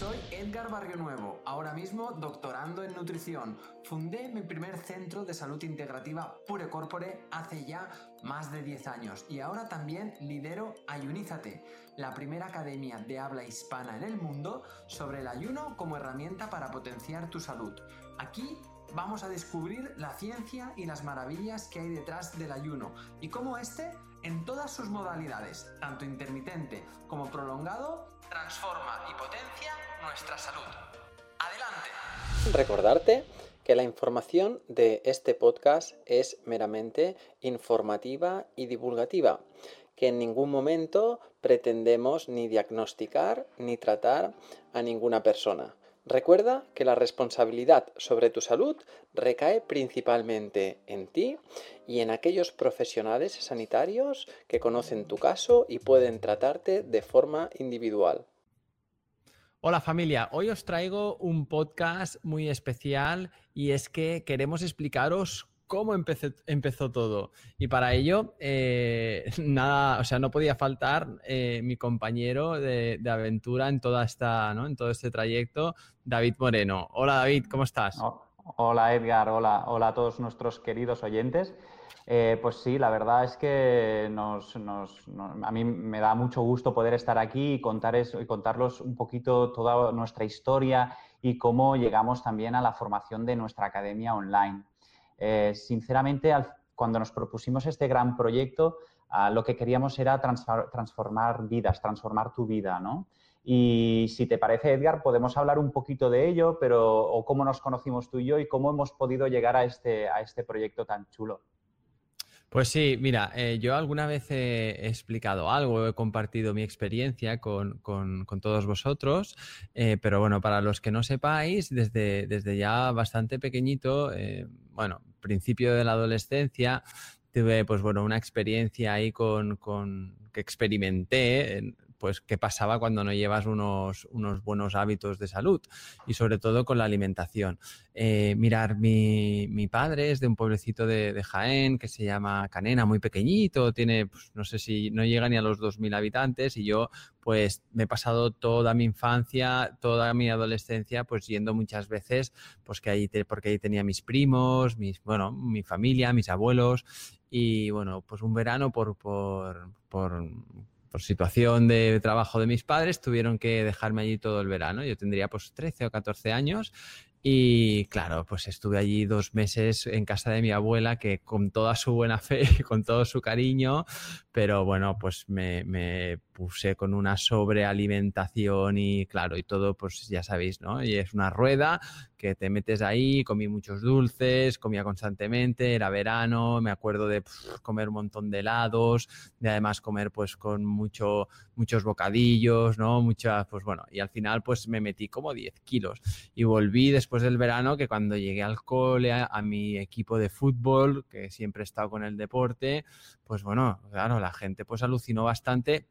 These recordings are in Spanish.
Soy Edgar Barrio Nuevo, ahora mismo doctorando en nutrición. Fundé mi primer centro de salud integrativa Pure Corpore hace ya más de 10 años y ahora también lidero Ayunízate, la primera academia de habla hispana en el mundo sobre el ayuno como herramienta para potenciar tu salud. Aquí vamos a descubrir la ciencia y las maravillas que hay detrás del ayuno y cómo este, en todas sus modalidades, tanto intermitente como prolongado, transforma y potencia nuestra salud. Adelante. Recordarte que la información de este podcast es meramente informativa y divulgativa, que en ningún momento pretendemos ni diagnosticar ni tratar a ninguna persona. Recuerda que la responsabilidad sobre tu salud recae principalmente en ti y en aquellos profesionales sanitarios que conocen tu caso y pueden tratarte de forma individual. Hola familia, hoy os traigo un podcast muy especial y es que queremos explicaros cómo empezó, todo. Y para ello, eh, nada, o sea, no podía faltar eh, mi compañero de, aventura en toda esta. En todo este trayecto, David Moreno. Hola David, ¿cómo estás? hola Edgar, hola, hola a todos nuestros queridos oyentes. Eh, pues sí, la verdad es que nos, a mí me da mucho gusto poder estar aquí y, contar eso, y contarlos un poquito toda nuestra historia y cómo llegamos también a la formación de nuestra academia online. Eh, sinceramente, cuando nos propusimos este gran proyecto, ah, lo que queríamos era transformar vidas, transformar tu vida, ¿no? Y si te parece, Edgar, podemos hablar un poquito de ello, pero o cómo nos conocimos tú y yo y cómo hemos podido llegar a este, a este proyecto tan chulo. Pues sí, mira, eh, yo alguna vez he, explicado algo, he compartido mi experiencia con, todos vosotros, eh, pero bueno, para los que no sepáis, desde, desde ya bastante pequeñito, eh, bueno, principio de la adolescencia, tuve pues bueno, una experiencia ahí con, con que experimenté pues qué pasaba cuando no llevas unos, unos buenos hábitos de salud y sobre todo con la alimentación. Eh, mirar, mi, mi, padre es de un pueblecito de, Jaén que se llama Canena, muy pequeñito, tiene, pues, no sé si no llega ni a los 2.000 habitantes y yo pues me he pasado toda mi infancia, toda mi adolescencia pues yendo muchas veces pues que ahí, porque ahí tenía mis primos, mis, bueno, mi familia, mis abuelos y bueno, pues un verano por, por por situación de trabajo de mis padres, tuvieron que dejarme allí todo el verano. Yo tendría pues 13 o 14 años y claro, pues estuve allí dos meses en casa de mi abuela, que con toda su buena fe, con todo su cariño, pero bueno, pues me, me, puse con una sobrealimentación y claro, y todo, pues ya sabéis, ¿no? Y es una rueda que te metes ahí, comí muchos dulces, comía constantemente, era verano, me acuerdo de comer un montón de helados, de además comer pues con mucho, muchos bocadillos, ¿no? Muchas, pues bueno, y al final pues me metí como 10 kilos y volví después del verano que cuando llegué al cole, a, mi equipo de fútbol, que siempre he estado con el deporte, pues bueno, claro, la gente pues alucinó bastante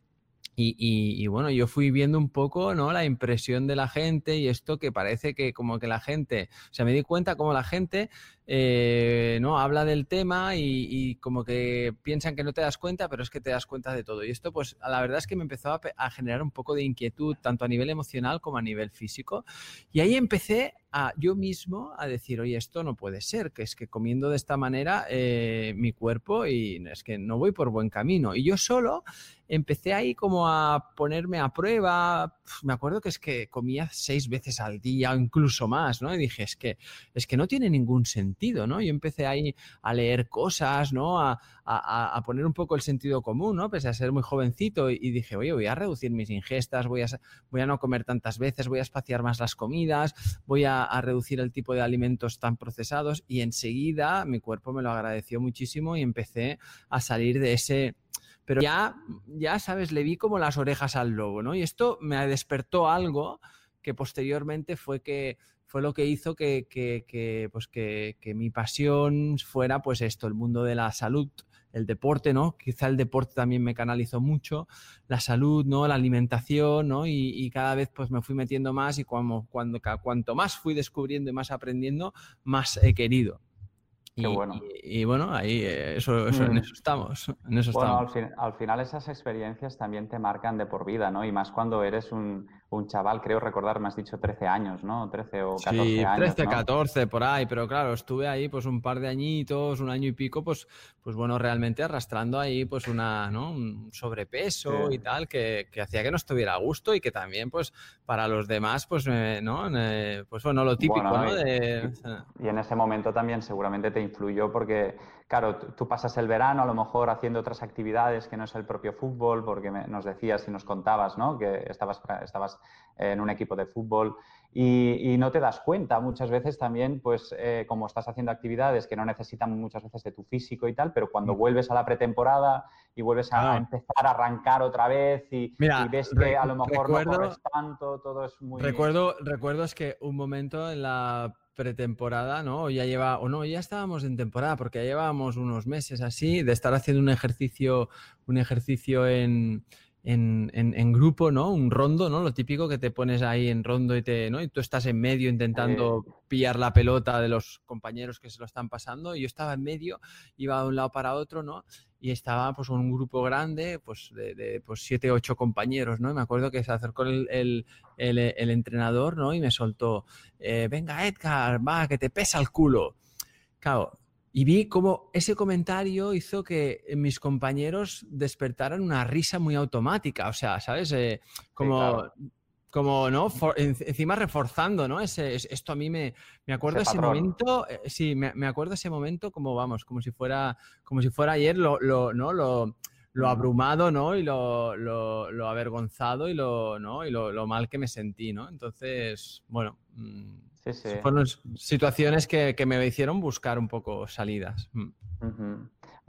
y, bueno, yo fui viendo un poco, ¿no? La impresión de la gente y esto que parece que como que la gente, o sea, me di cuenta como la gente, eh, ¿no? Habla del tema y, como que piensan que no te das cuenta, pero es que te das cuenta de todo. Y esto, pues, la verdad es que me empezó a, generar un poco de inquietud, tanto a nivel emocional como a nivel físico. Y ahí empecé a yo mismo a decir, oye, esto no puede ser, que es que comiendo de esta manera eh, mi cuerpo y es que no voy por buen camino. Y yo solo empecé ahí como a ponerme a prueba. Me acuerdo que es que comía seis veces al día o incluso más, ¿no? Y dije, es que, es que no tiene ningún sentido, ¿no? Yo empecé ahí a leer cosas, ¿no? A, poner un poco el sentido común, ¿no? Pese a ser muy jovencito y, dije, oye, voy a reducir mis ingestas, voy a, voy a no comer tantas veces, voy a espaciar más las comidas, voy a, a reducir el tipo de alimentos tan procesados y enseguida mi cuerpo me lo agradeció muchísimo y empecé a salir de ese pero ya, ya sabes, le vi como las orejas al lobo, ¿no? Y esto me despertó algo que posteriormente fue que fue lo que hizo que, que, que pues que, que, mi pasión fuera pues esto, el mundo de la salud el deporte, ¿no? Quizá el deporte también me canalizó mucho, la salud, ¿no? La alimentación, ¿no? Y, cada vez pues me fui metiendo más y cuando, cuando, cuanto más fui descubriendo y más aprendiendo, más he querido. Qué y, bueno. Y, bueno, ahí eh, eso, eso en mm. eso estamos. En eso bueno, estamos. Al, al, final esas experiencias también te marcan de por vida, ¿no? Y más cuando eres un, un chaval, creo recordar, me has dicho 13 años, ¿no? 13 o 14 sí, 13, 14 por ahí, pero claro, estuve ahí pues un par de añitos, un año y pico, pues, pues bueno, realmente arrastrando ahí pues una, ¿no? Un sobrepeso y tal que, que, hacía que no estuviera a gusto y que también pues para los demás pues, eh, ¿no? Eh, pues bueno, lo típico, ¿no? y en ese momento también seguramente te influyó porque claro, tú pasas el verano a lo mejor haciendo otras actividades que no es el propio fútbol, porque nos decías y nos contabas, ¿no? Que estabas, estabas en un equipo de fútbol. Y, no te das cuenta muchas veces también, pues eh, como estás haciendo actividades que no necesitan muchas veces de tu físico y tal, pero cuando vuelves a la pretemporada y vuelves a, empezar a arrancar otra vez y, ves que a lo mejor no corres tanto, todo es muy... Recuerdo, recuerdo es que un momento en la pretemporada, ¿no? O ya lleva, o no, ya estábamos en temporada, porque ya llevábamos unos meses así, de estar haciendo un ejercicio, un ejercicio en, en, en, grupo, ¿no? Un rondo, ¿no? Lo típico que te pones ahí en rondo y te, ¿no? Y tú estás en medio intentando pillar la pelota de los compañeros que se lo están pasando. Y yo estaba en medio, iba de un lado para otro, ¿no? y estaba pues un grupo grande, pues de, de pues, siete, ocho compañeros, ¿no? Y me acuerdo que se acercó el, el, el, entrenador, ¿no? Y me soltó, eh, venga Edgar, va, que te pesa el culo. Claro, y vi cómo ese comentario hizo que mis compañeros despertaran una risa muy automática, o sea, ¿sabes? Eh, como como, ¿no? encima reforzando, ¿no? Ese, esto a mí me, me acuerdo ese, momento, eh, sí, me, me, acuerdo ese momento como, vamos, como si fuera, como si fuera ayer lo, lo ¿no? Lo, lo abrumado, ¿no? Y lo, lo, lo, avergonzado y, lo, ¿no? y lo, mal que me sentí, ¿no? Entonces, bueno, mm, sí, sí. fueron situaciones que, que, me hicieron buscar un poco salidas. Mm.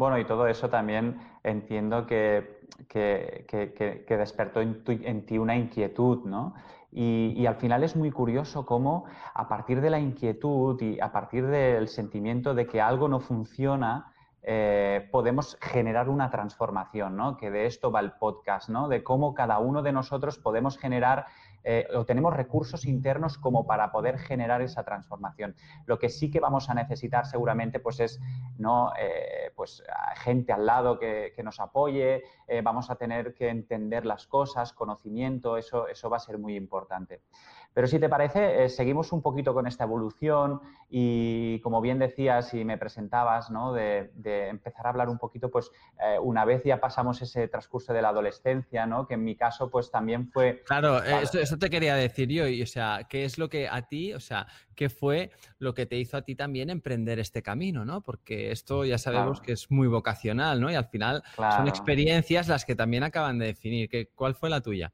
Bueno, y todo eso también entiendo que, despertó en, ti una inquietud, ¿no? Y, al final es muy curioso cómo a partir de la inquietud y a partir del sentimiento de que algo no funciona, eh, podemos generar una transformación, ¿no? Que de esto va el podcast, ¿no? De cómo cada uno de nosotros podemos generar eh, tenemos recursos internos como para poder generar esa transformación. Lo que sí que vamos a necesitar seguramente pues es ¿no? Eh, pues, gente al lado que, nos apoye, eh, vamos a tener que entender las cosas, conocimiento, eso, eso va a ser muy importante. Pero si te parece, seguimos un poquito con esta evolución y como bien decías y me presentabas, ¿no? de, empezar a hablar un poquito, pues una vez ya pasamos ese transcurso de la adolescencia, ¿no? que en mi caso pues también fue... Claro, eso te quería decir yo, y, o sea, ¿qué es lo que a ti, o sea, qué fue lo que te hizo a ti también emprender este camino, ¿no? Porque esto ya sabemos que es muy vocacional, ¿no? Y al final son experiencias las que también acaban de definir. ¿Cuál fue la tuya?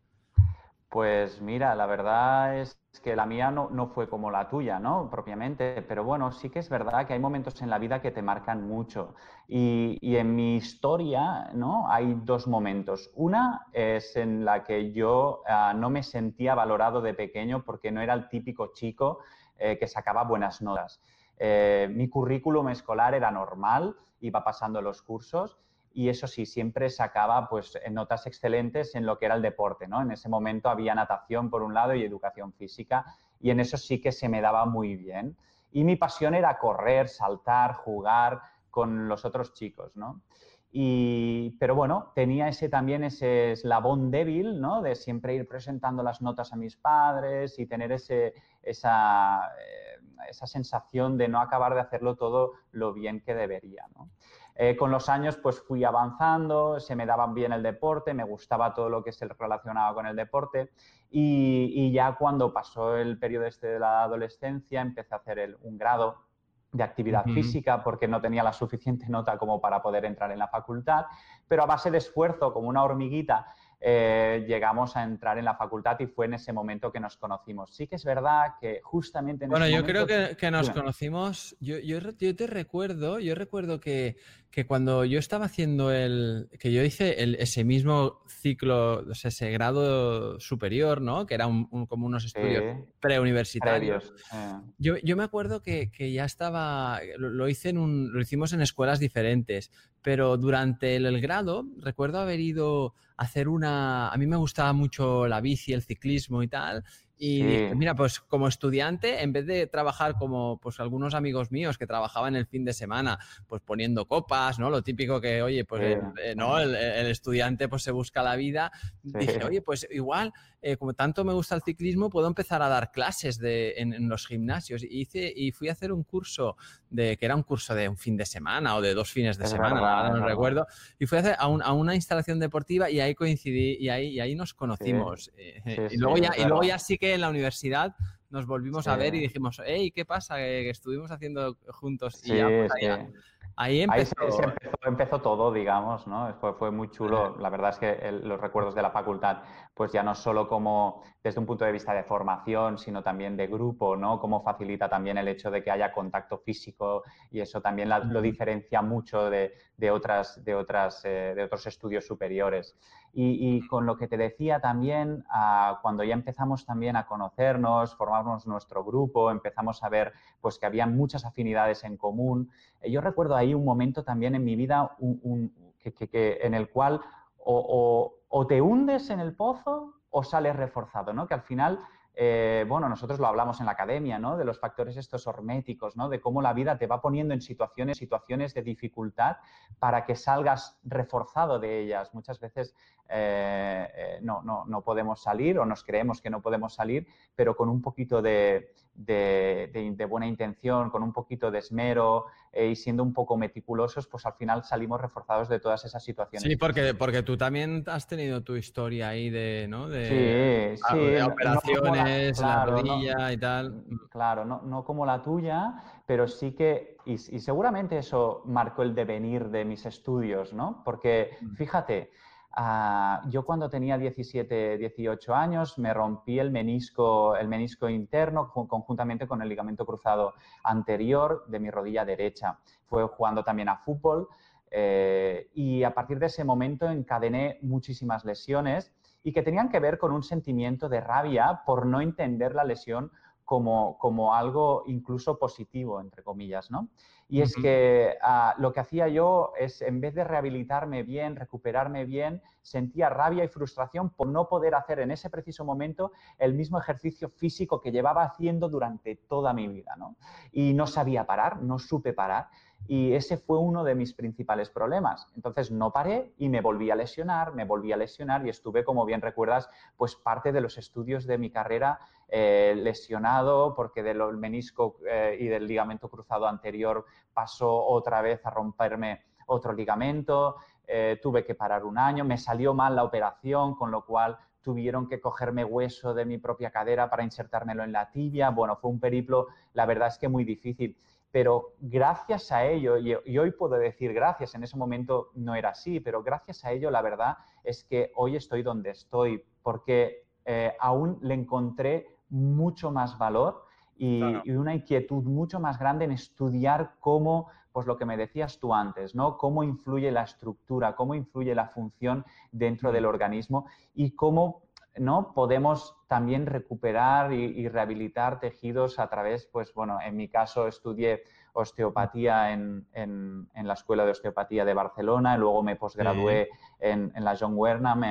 Pues mira, la verdad es que la mía no, fue como la tuya, ¿no? Propiamente, pero bueno, sí que es verdad que hay momentos en la vida que te marcan mucho. Y, y, en mi historia, ¿no? Hay dos momentos. Una es en la que yo ah, no me sentía valorado de pequeño porque no era el típico chico eh, que sacaba buenas notas. Eh, mi currículum escolar era normal, iba pasando los cursos y eso sí, siempre sacaba pues notas excelentes en lo que era el deporte, ¿no? En ese momento había natación por un lado y educación física y en eso sí que se me daba muy bien. Y mi pasión era correr, saltar, jugar con los otros chicos, ¿no? Y, pero bueno, tenía ese también ese eslabón débil, ¿no? De siempre ir presentando las notas a mis padres y tener ese, esa, eh, esa sensación de no acabar de hacerlo todo lo bien que debería, ¿no? Eh, con los años pues fui avanzando, se me daba bien el deporte, me gustaba todo lo que se relacionaba con el deporte y, ya cuando pasó el periodo este de la adolescencia empecé a hacer un grado de actividad física porque no tenía la suficiente nota como para poder entrar en la facultad, pero a base de esfuerzo, como una hormiguita, eh, llegamos a entrar en la facultad y fue en ese momento que nos conocimos. Sí que es verdad que justamente en Bueno, yo creo que, nos conocimos, yo, yo, te recuerdo, yo recuerdo que, que, cuando yo estaba haciendo el, que yo hice ese mismo ciclo, ese grado superior, ¿no? Que era como unos estudios preuniversitarios. Eh. Yo, yo, me acuerdo que, que ya estaba, lo, hice en un, lo hicimos en escuelas diferentes, pero durante el, grado recuerdo haber ido hacer una, a mí me gustaba mucho la bici, el ciclismo y tal, y mira, pues como estudiante, en vez de trabajar como pues algunos amigos míos que trabajaban el fin de semana, pues poniendo copas, ¿no? Lo típico que, oye, pues eh, no, el, estudiante pues se busca la vida. Dije, oye, pues igual, eh, como tanto me gusta el ciclismo, puedo empezar a dar clases de, en, los gimnasios. Y, hice, y fui a hacer un curso de, que era un curso de un fin de semana o de dos fines de semana, no recuerdo. Y fui a, hacer a, a, una instalación deportiva y ahí coincidí y ahí, y ahí nos conocimos. Eh, y, luego ya, y luego ya sí que en la universidad nos volvimos a ver y dijimos, hey, ¿qué pasa? Que, estuvimos haciendo juntos. y pues, ahí, empezó... todo, digamos, ¿no? Fue, fue muy chulo. La verdad es que los recuerdos de la facultad, pues ya no solo como desde un punto de vista de formación, sino también de grupo, ¿no? Cómo facilita también el hecho de que haya contacto físico y eso también lo diferencia mucho de, otras, de, otras, eh, de otros estudios superiores. Y, con lo que te decía también, ah, cuando ya empezamos también a conocernos, formamos nuestro grupo, empezamos a ver pues que había muchas afinidades en común. Eh, yo recuerdo ahí un momento también en mi vida que, en el cual o, o, te hundes en el pozo o sales reforzado, ¿no? Que al final eh, bueno, nosotros lo hablamos en la academia, ¿no? De los factores estos horméticos, ¿no? De cómo la vida te va poniendo en situaciones, situaciones de dificultad para que salgas reforzado de ellas. Muchas veces eh, eh, no, no, no, podemos salir o nos creemos que no podemos salir, pero con un poquito de, de, buena intención, con un poquito de esmero y siendo un poco meticulosos, pues al final salimos reforzados de todas esas situaciones. Sí, porque, porque tú también has tenido tu historia ahí de, ¿no? de, sí, operaciones la rodilla y tal. Mm, claro, no, no, como la tuya, pero sí que, y, seguramente eso marcó el devenir de mis estudios, ¿no? Porque mm. fíjate, ah, yo cuando tenía 17, 18 años me rompí el menisco, el menisco interno conjuntamente con el ligamento cruzado anterior de mi rodilla derecha. Fue jugando también a fútbol. Eh, y a partir de ese momento encadené muchísimas lesiones y que tenían que ver con un sentimiento de rabia por no entender la lesión como, como algo incluso positivo, entre comillas, ¿no? Y es que ah, lo que hacía yo es, en vez de rehabilitarme bien, recuperarme bien, sentía rabia y frustración por no poder hacer en ese preciso momento el mismo ejercicio físico que llevaba haciendo durante toda mi vida, ¿no? Y no sabía parar, no supe parar. Y ese fue uno de mis principales problemas. Entonces no paré y me volví a lesionar, me volví a lesionar y estuve, como bien recuerdas, pues parte de los estudios de mi carrera eh, lesionado porque del menisco eh, y del ligamento cruzado anterior pasó otra vez a romperme otro ligamento, eh, tuve que parar un año, me salió mal la operación, con lo cual tuvieron que cogerme hueso de mi propia cadera para insertármelo en la tibia. Bueno, fue un periplo, la verdad es que muy difícil pero gracias a ello, y, hoy puedo decir gracias, en ese momento no era así, pero gracias a ello la verdad es que hoy estoy donde estoy, porque eh, aún le encontré mucho más valor y, una inquietud mucho más grande en estudiar cómo, pues lo que me decías tú antes, ¿no? Cómo influye la estructura, cómo influye la función dentro del organismo y cómo ¿no? podemos también recuperar y, rehabilitar tejidos a través, pues bueno, en mi caso estudié osteopatía en, la Escuela de Osteopatía de Barcelona, y luego me posgradué en, la John Wernham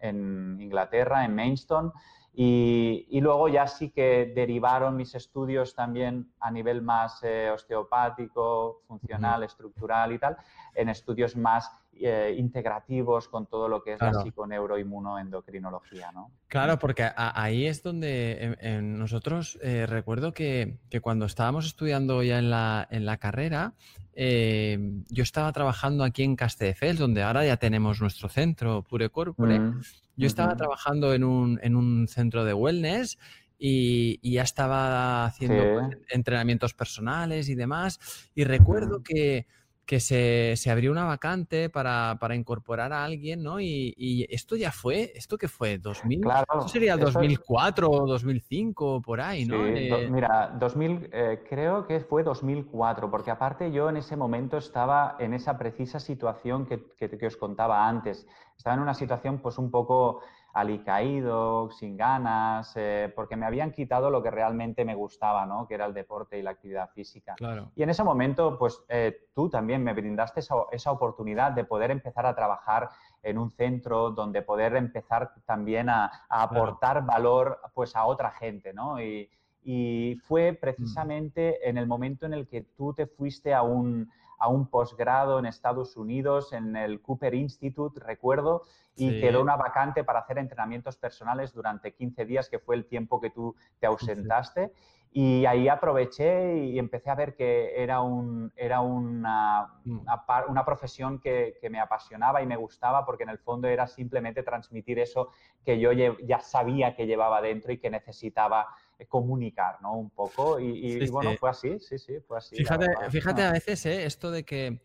en, Inglaterra, en Maidstone, y, luego ya sí que derivaron mis estudios también a nivel más eh, osteopático, funcional, estructural y tal, en estudios más eh, integrativos con todo lo que es la psiconeuroinmunoendocrinología, ¿no? Claro, porque ahí es donde nosotros eh, recuerdo que, cuando estábamos estudiando ya en la, en la carrera, yo estaba trabajando aquí en Castelldefels, donde ahora ya tenemos nuestro centro Pure Corpore. Mm. Yo estaba trabajando en un, en un, centro de wellness y, ya estaba haciendo pues, entrenamientos personales y demás. Y recuerdo que, que se, se, abrió una vacante para, para, incorporar a alguien, ¿no? Y, y, esto ya fue, ¿esto qué fue? ¿2000? Claro, esto sería 2004 o 2005 por ahí, ¿no? Sí, eh... mira, 2000, eh, creo que fue 2004, porque aparte yo en ese momento estaba en esa precisa situación que, que, que os contaba antes. Estaba en una situación pues un poco alicaído, sin ganas, eh, porque me habían quitado lo que realmente me gustaba, ¿no? Que era el deporte y la actividad física. Y en ese momento, pues eh, tú también me brindaste esa, esa, oportunidad de poder empezar a trabajar en un centro donde poder empezar también a, a aportar valor pues a otra gente, ¿no? Y, y fue precisamente en el momento en el que tú te fuiste a un, a un posgrado en Estados Unidos, en el Cooper Institute, recuerdo, y quedó una vacante para hacer entrenamientos personales durante 15 días, que fue el tiempo que tú te ausentaste. Y ahí aproveché y empecé a ver que era, un, era una, mm. una, profesión que, que, me apasionaba y me gustaba porque en el fondo era simplemente transmitir eso que yo ya sabía que llevaba dentro y que necesitaba comunicar, ¿no? Un poco. Y, bueno, fue así, sí, sí, fue así. Fíjate, fíjate a veces ¿eh? esto de que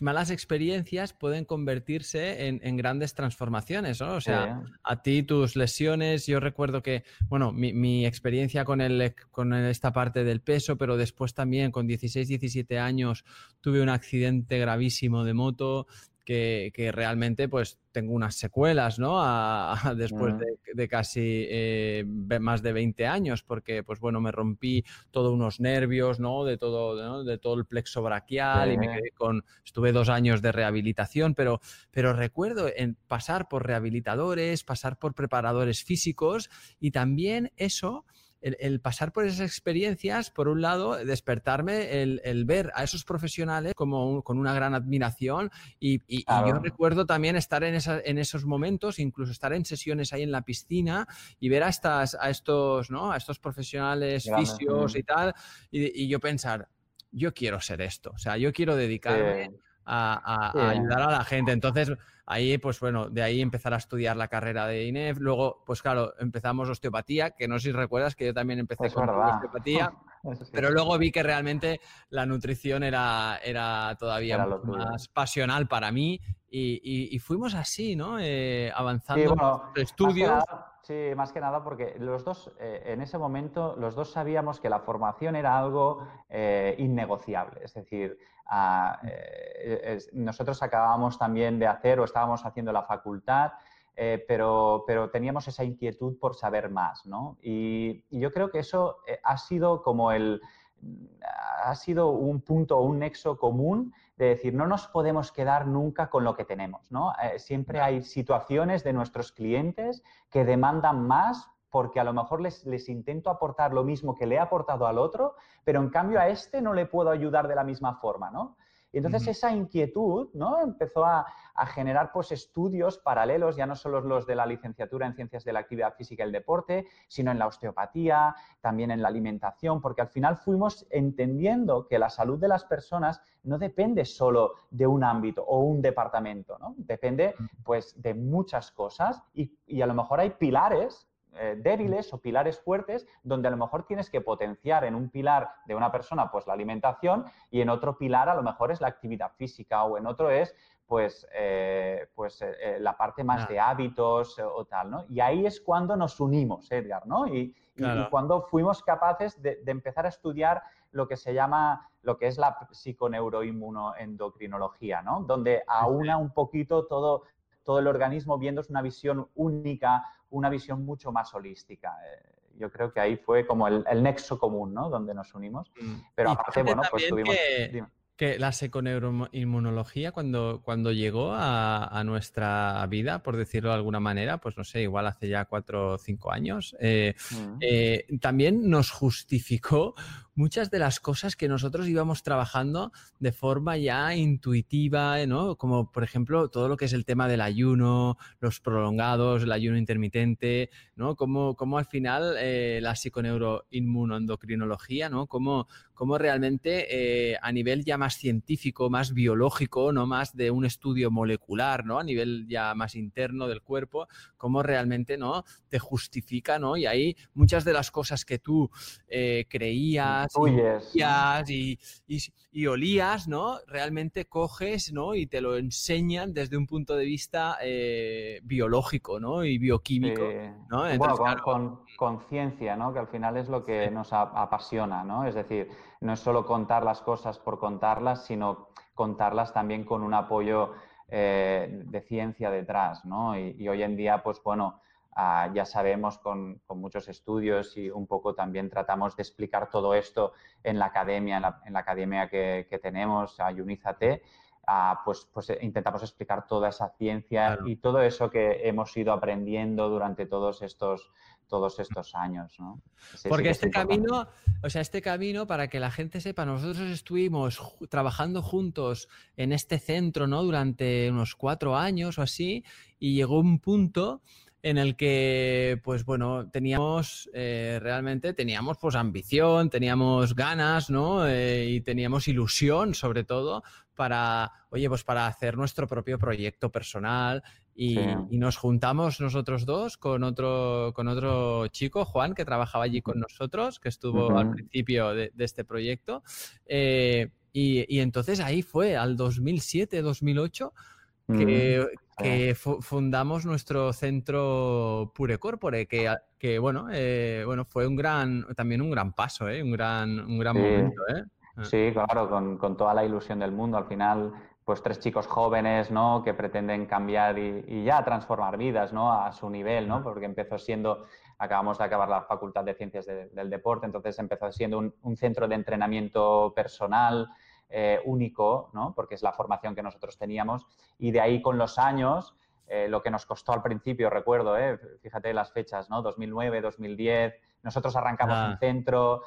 malas experiencias pueden convertirse en, grandes transformaciones, ¿no? O sea, a ti tus lesiones, yo recuerdo que, bueno, mi, experiencia con, el, con esta parte del peso, pero después también con 16, 17 años tuve un accidente gravísimo de moto, que, realmente pues tengo unas secuelas, ¿no? después de, casi eh, más de 20 años, porque pues bueno, me rompí todos unos nervios, ¿no? De todo, de todo el plexo braquial y me quedé con, estuve dos años de rehabilitación, pero, pero recuerdo en pasar por rehabilitadores, pasar por preparadores físicos y también eso el, pasar por esas experiencias, por un lado, despertarme, el, ver a esos profesionales como con una gran admiración y, yo recuerdo también estar en, en esos momentos, incluso estar en sesiones ahí en la piscina y ver a, estas, a, estos, ¿no? a estos profesionales fisios y tal, y, yo pensar, yo quiero ser esto, o sea, yo quiero dedicarme a, ayudar a la gente. Entonces, ahí, pues bueno, de ahí empezar a estudiar la carrera de INEF. Luego, pues claro, empezamos osteopatía, que no sé si recuerdas que yo también empecé con osteopatía. Pero luego vi que realmente la nutrición era, era todavía más pasional para mí y, fuimos así, ¿no? Eh, avanzando en estudios. Sí, más que nada porque los dos, eh, en ese momento, los dos sabíamos que la formación era algo eh, innegociable. Es decir, eh, nosotros acabábamos también de hacer o estábamos haciendo la facultad, pero, pero, teníamos esa inquietud por saber más, ¿no? Y, yo creo que eso ha sido como el, ha sido un punto, un nexo común de decir, no nos podemos quedar nunca con lo que tenemos, ¿no? Eh, siempre hay situaciones de nuestros clientes que demandan más porque a lo mejor les, les, intento aportar lo mismo que le he aportado al otro, pero en cambio a este no le puedo ayudar de la misma forma, ¿no? Y entonces esa inquietud ¿no? empezó a, generar pues, estudios paralelos, ya no solo los de la licenciatura en ciencias de la actividad física y el deporte, sino en la osteopatía, también en la alimentación, porque al final fuimos entendiendo que la salud de las personas no depende solo de un ámbito o un departamento, ¿no? depende pues, de muchas cosas y, y a lo mejor hay pilares eh, débiles o pilares fuertes donde a lo mejor tienes que potenciar en un pilar de una persona pues la alimentación y en otro pilar a lo mejor es la actividad física o en otro es pues, eh, pues eh, la parte más de hábitos o tal, ¿no? Y ahí es cuando nos unimos, Edgar, ¿no? Y, cuando fuimos capaces de, empezar a estudiar lo que se llama, lo que es la psiconeuroinmunoendocrinología, ¿no? Donde aúna un poquito todo, todo el organismo viendo una visión única, una visión mucho más holística. Eh, yo creo que ahí fue como el, nexo común, ¿no? Donde nos unimos. Mm. Pero aparte, bueno, pues tuvimos... Que la seconeuroinmunología cuando, cuando llegó a, nuestra vida, por decirlo de alguna manera, pues no sé, igual hace ya cuatro o cinco años, eh, mm. eh, también nos justificó muchas de las cosas que nosotros íbamos trabajando de forma ya intuitiva, ¿no? Como por ejemplo todo lo que es el tema del ayuno, los prolongados, el ayuno intermitente, ¿no? Como, como al final eh, la psiconeuroinmunoendocrinología, ¿no? Como, como realmente eh, a nivel ya más científico, más biológico, no más de un estudio molecular, ¿no? A nivel ya más interno del cuerpo, cómo realmente, ¿no? Te justifica, ¿no? Y ahí muchas de las cosas que tú eh, creías, y, y, olías, ¿no? Realmente coges, ¿no? Y te lo enseñan desde un punto de vista eh, biológico, ¿no? Y bioquímico, ¿no? bueno, con conciencia, ¿no? Que al final es lo que nos apasiona, ¿no? Es decir, no es solo contar las cosas por contarlas, sino contarlas también con un apoyo eh, de ciencia detrás, ¿no? Y, hoy en día, pues bueno, ah, ya sabemos con, muchos estudios y un poco también tratamos de explicar todo esto en la academia, en la, academia que, tenemos, a Unizate, ah, pues, pues, intentamos explicar toda esa ciencia y todo eso que hemos ido aprendiendo durante todos estos todos estos años, ¿no? Porque este camino, o sea, este camino, para que la gente sepa, nosotros estuvimos trabajando juntos en este centro, ¿no? Durante unos cuatro años o así, y llegó un punto en el que, pues bueno, teníamos eh, realmente, teníamos pues ambición, teníamos ganas, ¿no? Eh, y teníamos ilusión, sobre todo, para, oye, pues para hacer nuestro propio proyecto personal y, nos juntamos nosotros dos con otro, con otro chico, Juan, que trabajaba allí con nosotros, que estuvo al principio de, este proyecto. Eh, y, entonces ahí fue, al 2007, 2008, que, que fundamos nuestro centro Pure Corpore, que, que bueno, eh, bueno, fue un gran, también un gran paso, ¿eh? un gran, un gran momento. ¿eh? Ah. Sí, claro, con, con, toda la ilusión del mundo. Al final, pues tres chicos jóvenes, ¿no? Que pretenden cambiar y, ya transformar vidas, ¿no? A su nivel, ¿no? Porque empezó siendo, acabamos de acabar la Facultad de Ciencias del Deporte, entonces empezó siendo un, centro de entrenamiento personal eh, único, ¿no? Porque es la formación que nosotros teníamos. Y de ahí con los años, eh, lo que nos costó al principio, recuerdo, ¿eh? fíjate las fechas, ¿no? 2009, 2010, nosotros arrancamos un centro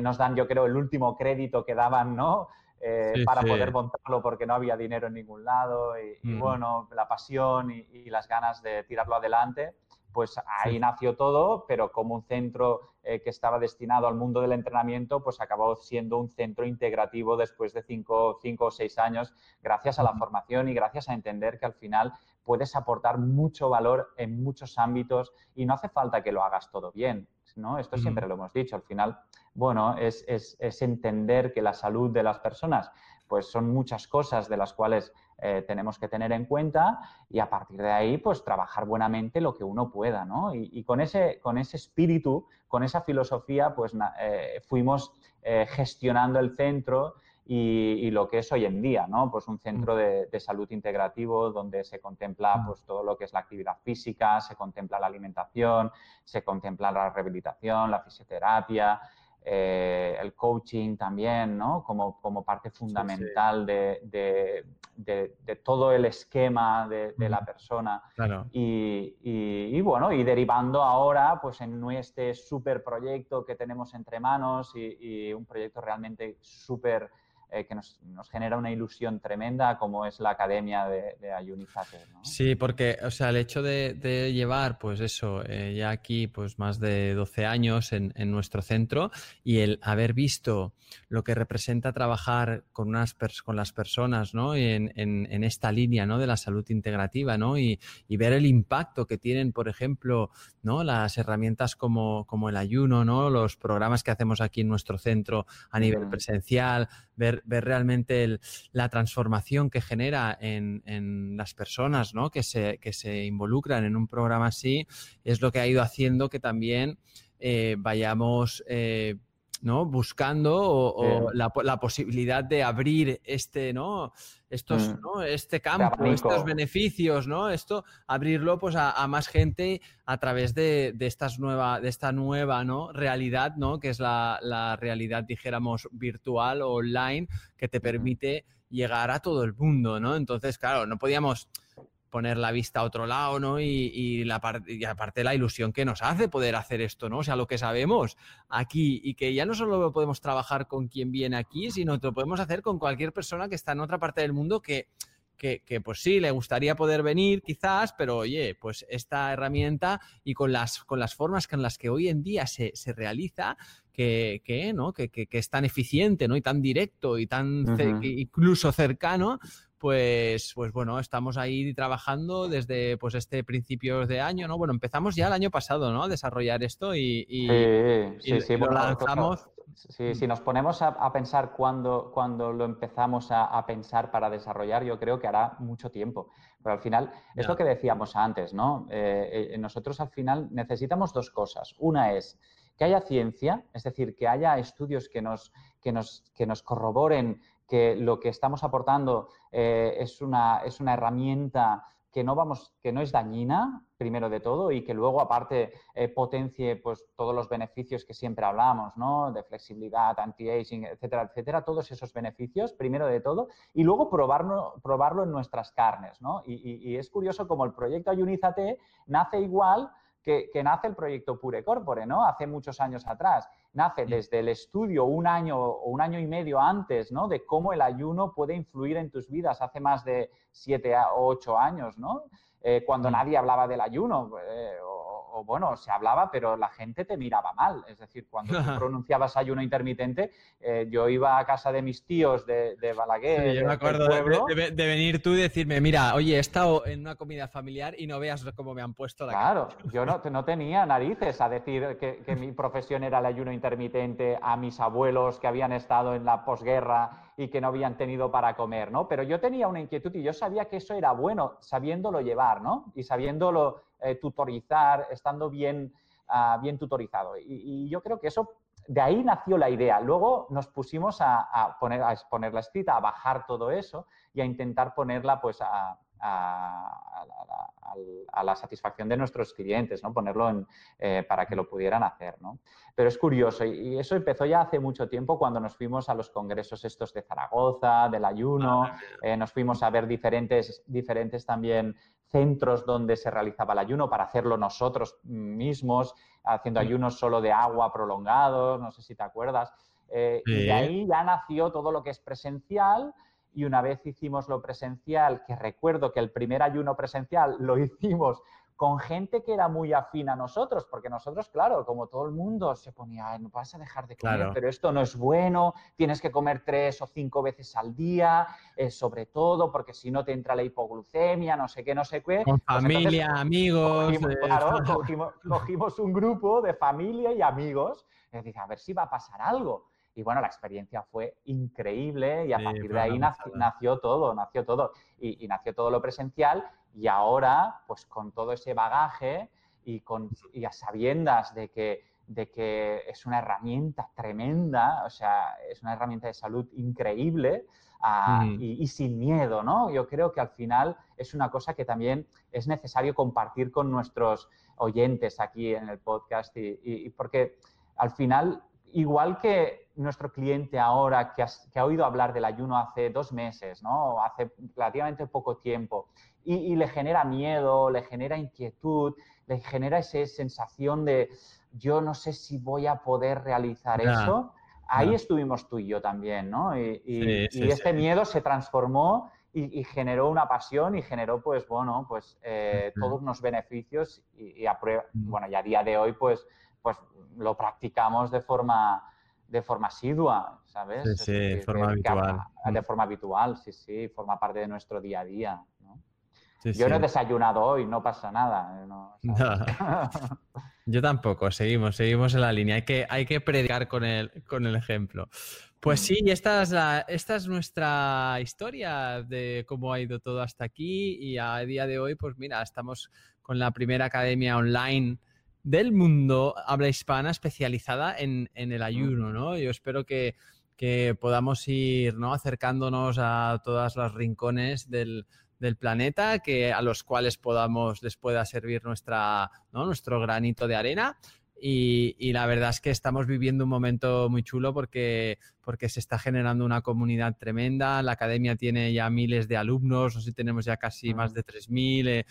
nos dan, yo creo, el último crédito que daban, ¿no? Eh, para poder montarlo porque no había dinero en ningún lado y, bueno, la pasión y, las ganas de tirarlo adelante, pues ahí nació todo, pero como un centro eh, que estaba destinado al mundo del entrenamiento, pues acabó siendo un centro integrativo después de cinco, cinco o seis años, gracias a la formación y gracias a entender que al final puedes aportar mucho valor en muchos ámbitos y no hace falta que lo hagas todo bien, ¿no? Esto siempre lo hemos dicho, al final bueno, es, entender que la salud de las personas, pues son muchas cosas de las cuales eh, tenemos que tener en cuenta y a partir de ahí, pues trabajar buenamente lo que uno pueda, ¿no? Y, con, ese, con ese espíritu, con esa filosofía, pues eh, fuimos eh, gestionando el centro y, lo que es hoy en día, ¿no? Pues un centro de, de, salud integrativo donde se contempla pues todo lo que es la actividad física, se contempla la alimentación, se contempla la rehabilitación, la fisioterapia, eh, el coaching también, ¿no? Como, como parte fundamental De, de, todo el esquema de, la persona. Y, y, bueno, y derivando ahora pues en este súper proyecto que tenemos entre manos y, y un proyecto realmente súper eh, que nos, genera una ilusión tremenda como es la academia de, de Sí, porque, o sea, el hecho de, llevar, pues eso, eh, ya aquí, pues más de 12 años en, nuestro centro y el haber visto lo que representa trabajar con, unas con las personas, ¿no? En, en, esta línea, ¿no? De la salud integrativa, ¿no? Y, ver el impacto que tienen, por ejemplo, ¿no? Las herramientas como, como el ayuno, ¿no? Los programas que hacemos aquí en nuestro centro a nivel presencial, ver, realmente la transformación que genera en, las personas ¿no? que, se, que se involucran en un programa así, es lo que ha ido haciendo que también eh, vayamos eh, ¿no? buscando o, la, posibilidad de abrir este, ¿no? Estos, mm. ¿no? este campo, estos beneficios, ¿no? Esto, abrirlo pues a, más gente a través de, estas nueva, de esta nueva ¿no? realidad, ¿no? Que es la, realidad, dijéramos, virtual o online, que te permite llegar a todo el mundo, ¿no? Entonces, claro, no podíamos poner la vista a otro lado, ¿no? Y, la y aparte la ilusión que nos hace poder hacer esto, ¿no? O sea, lo que sabemos aquí y que ya no solo podemos trabajar con quien viene aquí, sino que lo podemos hacer con cualquier persona que está en otra parte del mundo que, que, pues sí, le gustaría poder venir quizás, pero oye, pues esta herramienta y con las, con las formas con las que hoy en día se, se realiza, que, que, ¿no? Que, que, es tan eficiente ¿no? y tan directo y tan incluso cercano, pues, pues bueno, estamos ahí trabajando desde pues este principios de año, ¿no? Bueno, empezamos ya el año pasado, ¿no? A desarrollar esto y, sí, sí, sí, lo lanzamos. si nos ponemos a, pensar cuando, cuando, lo empezamos a, pensar para desarrollar, yo creo que hará mucho tiempo. Pero al final, es lo que decíamos antes, ¿no? Eh, eh, nosotros al final necesitamos dos cosas. Una es que haya ciencia, es decir, que haya estudios que nos, que nos, que nos corroboren que lo que estamos aportando eh, es, una, es una herramienta que no, vamos, que no es dañina, primero de todo, y que luego aparte eh, potencie pues, todos los beneficios que siempre hablamos, ¿no? De flexibilidad, anti-aging, etcétera, etcétera, todos esos beneficios, primero de todo, y luego probarlo, probarlo en nuestras carnes, ¿no? Y, es curioso como el proyecto Ayunízate nace igual que, que, nace el proyecto Pure Corpore, ¿no? Hace muchos años atrás. Nace desde el estudio un año o un año y medio antes, ¿no? De cómo el ayuno puede influir en tus vidas hace más de siete o ocho años, ¿no? Eh, cuando nadie hablaba del ayuno, eh, o, bueno, se hablaba, pero la gente te miraba mal. Es decir, cuando tú pronunciabas ayuno intermitente, eh, yo iba a casa de mis tíos de, de Balaguer. yo me acuerdo de, venir tú y decirme, mira, oye, he estado en una comida familiar y no veas cómo me han puesto la Claro, yo no, no, tenía narices a decir que, que mi profesión era el ayuno intermitente a mis abuelos que habían estado en la posguerra y que no habían tenido para comer, ¿no? Pero yo tenía una inquietud y yo sabía que eso era bueno, sabiéndolo llevar, ¿no? Y sabiéndolo eh, tutorizar, estando bien, ah, bien tutorizado. Y, yo creo que eso, de ahí nació la idea. Luego nos pusimos a, poner, a exponer la escrita, a bajar todo eso y a intentar ponerla pues a, a, la satisfacción de nuestros clientes, ¿no? ponerlo eh, para que lo pudieran hacer. ¿no? Pero es curioso y eso empezó ya hace mucho tiempo cuando nos fuimos a los congresos estos de Zaragoza, del ayuno, ah, eh, nos fuimos a ver diferentes, diferentes también centros donde se realizaba el ayuno para hacerlo nosotros mismos, haciendo ayunos solo de agua prolongados, no sé si te acuerdas. Eh, y de ahí ya nació todo lo que es presencial, y una vez hicimos lo presencial, que recuerdo que el primer ayuno presencial lo hicimos con gente que era muy afín a nosotros, porque nosotros, claro, como todo el mundo se ponía, no vas a dejar de comer, pero esto no es bueno, tienes que comer tres o cinco veces al día, eh, sobre todo porque si no te entra la hipoglucemia, no sé qué, no sé qué. Con pues familia, amigos. Cogimos, eh, claro, cogimos, un grupo de familia y amigos, y dije, a ver si va a pasar algo. Y bueno, la experiencia fue increíble y a partir de ahí nació, todo, nació todo. Y, nació todo lo presencial y ahora, pues con todo ese bagaje y, con, y a sabiendas de que, de que es una herramienta tremenda, o sea, es una herramienta de salud increíble ah, y, sin miedo, ¿no? Yo creo que al final es una cosa que también es necesario compartir con nuestros oyentes aquí en el podcast y porque al final, igual que nuestro cliente ahora que, ha oído hablar del ayuno hace dos meses, ¿no? hace relativamente poco tiempo, y, le genera miedo, le genera inquietud, le genera esa sensación de yo no sé si voy a poder realizar eso, ahí estuvimos tú y yo también, ¿no? Y, este miedo se transformó y, generó una pasión y generó, pues, bueno, pues eh, todos unos beneficios y, a bueno, y a día de hoy, pues, pues lo practicamos de forma de forma asidua, ¿sabes? Sí, de forma habitual. de forma habitual, sí, sí, forma parte de nuestro día a día. Yo no he desayunado hoy, no pasa nada. ¿eh? Yo tampoco, seguimos, seguimos en la línea. Hay que, hay que predicar con el, con el ejemplo. Pues sí, esta es, esta es nuestra historia de cómo ha ido todo hasta aquí y a día de hoy, pues mira, estamos con la primera academia online del mundo habla hispana especializada en, el ayuno, ¿no? Yo espero que, podamos ir ¿no? acercándonos a todos los rincones del, planeta, que, a los cuales podamos, les pueda servir nuestra, nuestro granito de arena y, la verdad es que estamos viviendo un momento muy chulo porque, porque se está generando una comunidad tremenda. La academia tiene ya miles de alumnos, no sé si tenemos ya casi más de 3.000. Eh,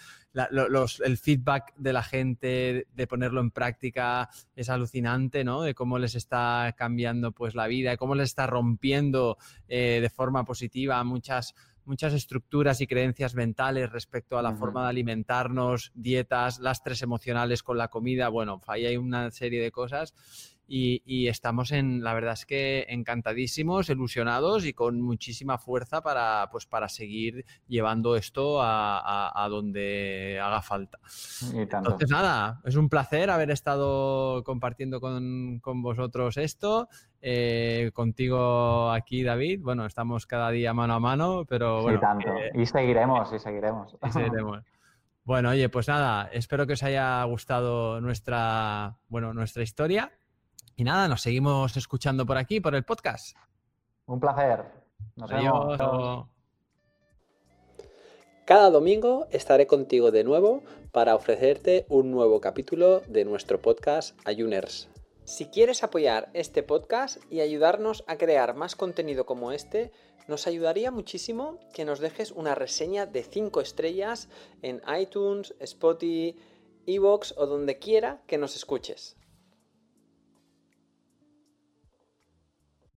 el feedback de la gente de ponerlo en práctica es alucinante, ¿no? De cómo les está cambiando pues la vida, de cómo les está rompiendo eh, de forma positiva muchas muchas estructuras y creencias mentales respecto a la forma de alimentarnos, dietas, lastres emocionales con la comida, bueno, ahí hay una serie de cosas. Y, estamos en, la verdad es que encantadísimos, ilusionados y con muchísima fuerza para, pues, para seguir llevando esto a, donde haga falta. Entonces, nada, es un placer haber estado compartiendo con, vosotros esto. Eh, contigo aquí, David. Bueno, estamos cada día mano a mano, pero bueno. tanto. y seguiremos, y seguiremos. Y seguiremos. Bueno, oye, pues nada, espero que os haya gustado nuestra, bueno, nuestra historia. Y nada, nos seguimos escuchando por aquí, por el podcast. Un placer. Nos vemos. Cada domingo estaré contigo de nuevo para ofrecerte un nuevo capítulo de nuestro podcast Ayuners. Si quieres apoyar este podcast y ayudarnos a crear más contenido como este, nos ayudaría muchísimo que nos dejes una reseña de 5 estrellas en iTunes, Spotify, Evox o donde quiera que nos escuches.